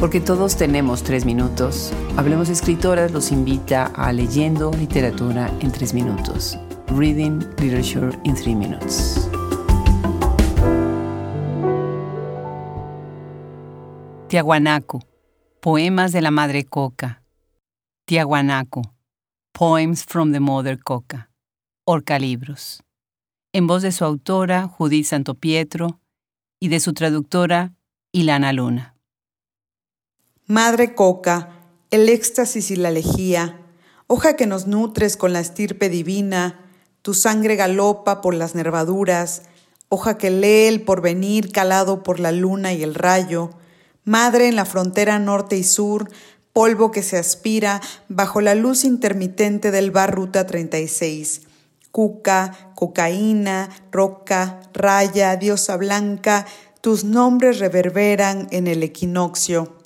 Porque todos tenemos tres minutos, Hablemos Escritoras los invita a Leyendo Literatura en tres minutos. Reading Literature in Three Minutes. Tiahuanaco. Poemas de la Madre Coca. Tiahuanaco. Poems from the Mother Coca. Orca Libros. En voz de su autora, Judith Santopietro, y de su traductora, Ilana Luna. Madre Coca, el éxtasis y la lejía, hoja que nos nutres con la estirpe divina, tu sangre galopa por las nervaduras, hoja que lee el porvenir calado por la luna y el rayo, madre en la frontera norte y sur, polvo que se aspira bajo la luz intermitente del bar Ruta 36. Cuca, cocaína, roca, raya, diosa blanca, tus nombres reverberan en el equinoccio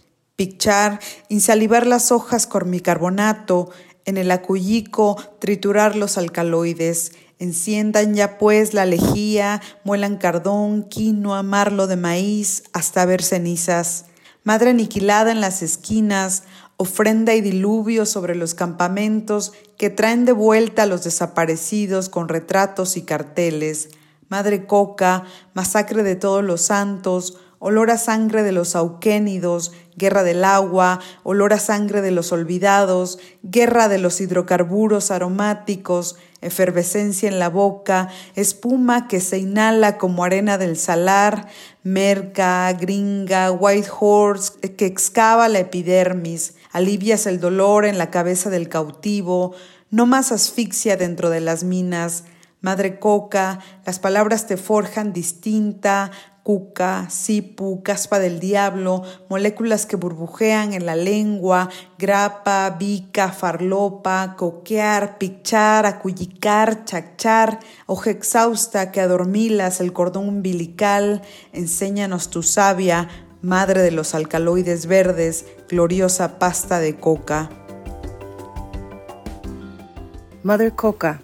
pichar, insalivar las hojas con bicarbonato, en el acuyico triturar los alcaloides, enciendan ya pues la lejía, muelan cardón, quinoa, marlo de maíz, hasta ver cenizas. Madre aniquilada en las esquinas, ofrenda y diluvio sobre los campamentos que traen de vuelta a los desaparecidos con retratos y carteles. Madre Coca, masacre de todos los santos, olor a sangre de los auquénidos, guerra del agua, olor a sangre de los olvidados, guerra de los hidrocarburos aromáticos, efervescencia en la boca, espuma que se inhala como arena del salar, merca, gringa, white horse que excava la epidermis, alivias el dolor en la cabeza del cautivo, no más asfixia dentro de las minas, Madre Coca, las palabras te forjan distinta, cuca, sipu, caspa del diablo, moléculas que burbujean en la lengua, grapa, bica, farlopa, coquear, pichar, acuyicar, chachar, hoja exhausta que adormilas el cordón umbilical, enséñanos tu sabia, madre de los alcaloides verdes, gloriosa pasta de coca. Mother Coca,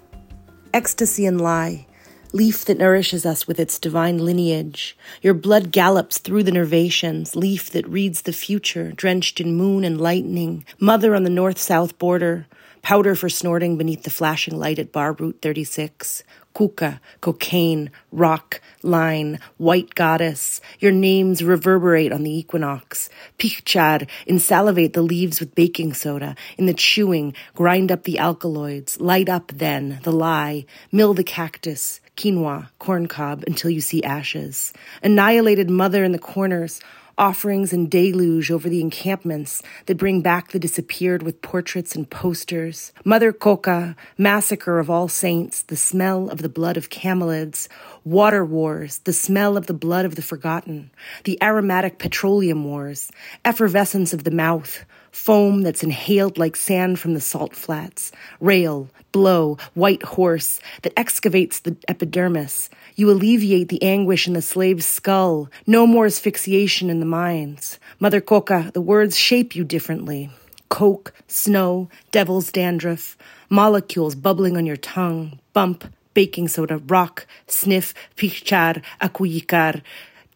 ecstasy and lie. leaf that nourishes us with its divine lineage. Your blood gallops through the nervations, leaf that reads the future, drenched in moon and lightning, mother on the north south border, powder for snorting beneath the flashing light at bar route 36, kuka, cocaine, rock, line, white goddess. Your names reverberate on the equinox. Pichad, insalivate the leaves with baking soda. In the chewing, grind up the alkaloids. Light up then, the lie. Mill the cactus quinoa, corn cob until you see ashes. Annihilated mother in the corners, offerings and deluge over the encampments that bring back the disappeared with portraits and posters. Mother Coca, massacre of all saints, the smell of the blood of camelids. Water wars, the smell of the blood of the forgotten. The aromatic petroleum wars, effervescence of the mouth foam that's inhaled like sand from the salt flats, rail, blow, white horse that excavates the epidermis. You alleviate the anguish in the slave's skull. No more asphyxiation in the mines. Mother Coca, the words shape you differently. Coke, snow, devil's dandruff, molecules bubbling on your tongue, bump, baking soda, rock, sniff, pichar, acuyicar,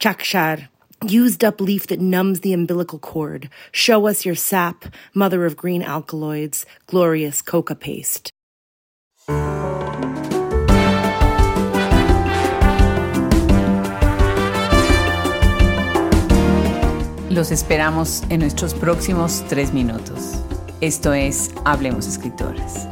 chakshar, used up leaf that numbs the umbilical cord. Show us your sap, mother of green alkaloids, glorious coca paste. Los esperamos en nuestros próximos tres minutos. Esto es Hablemos Escritoras.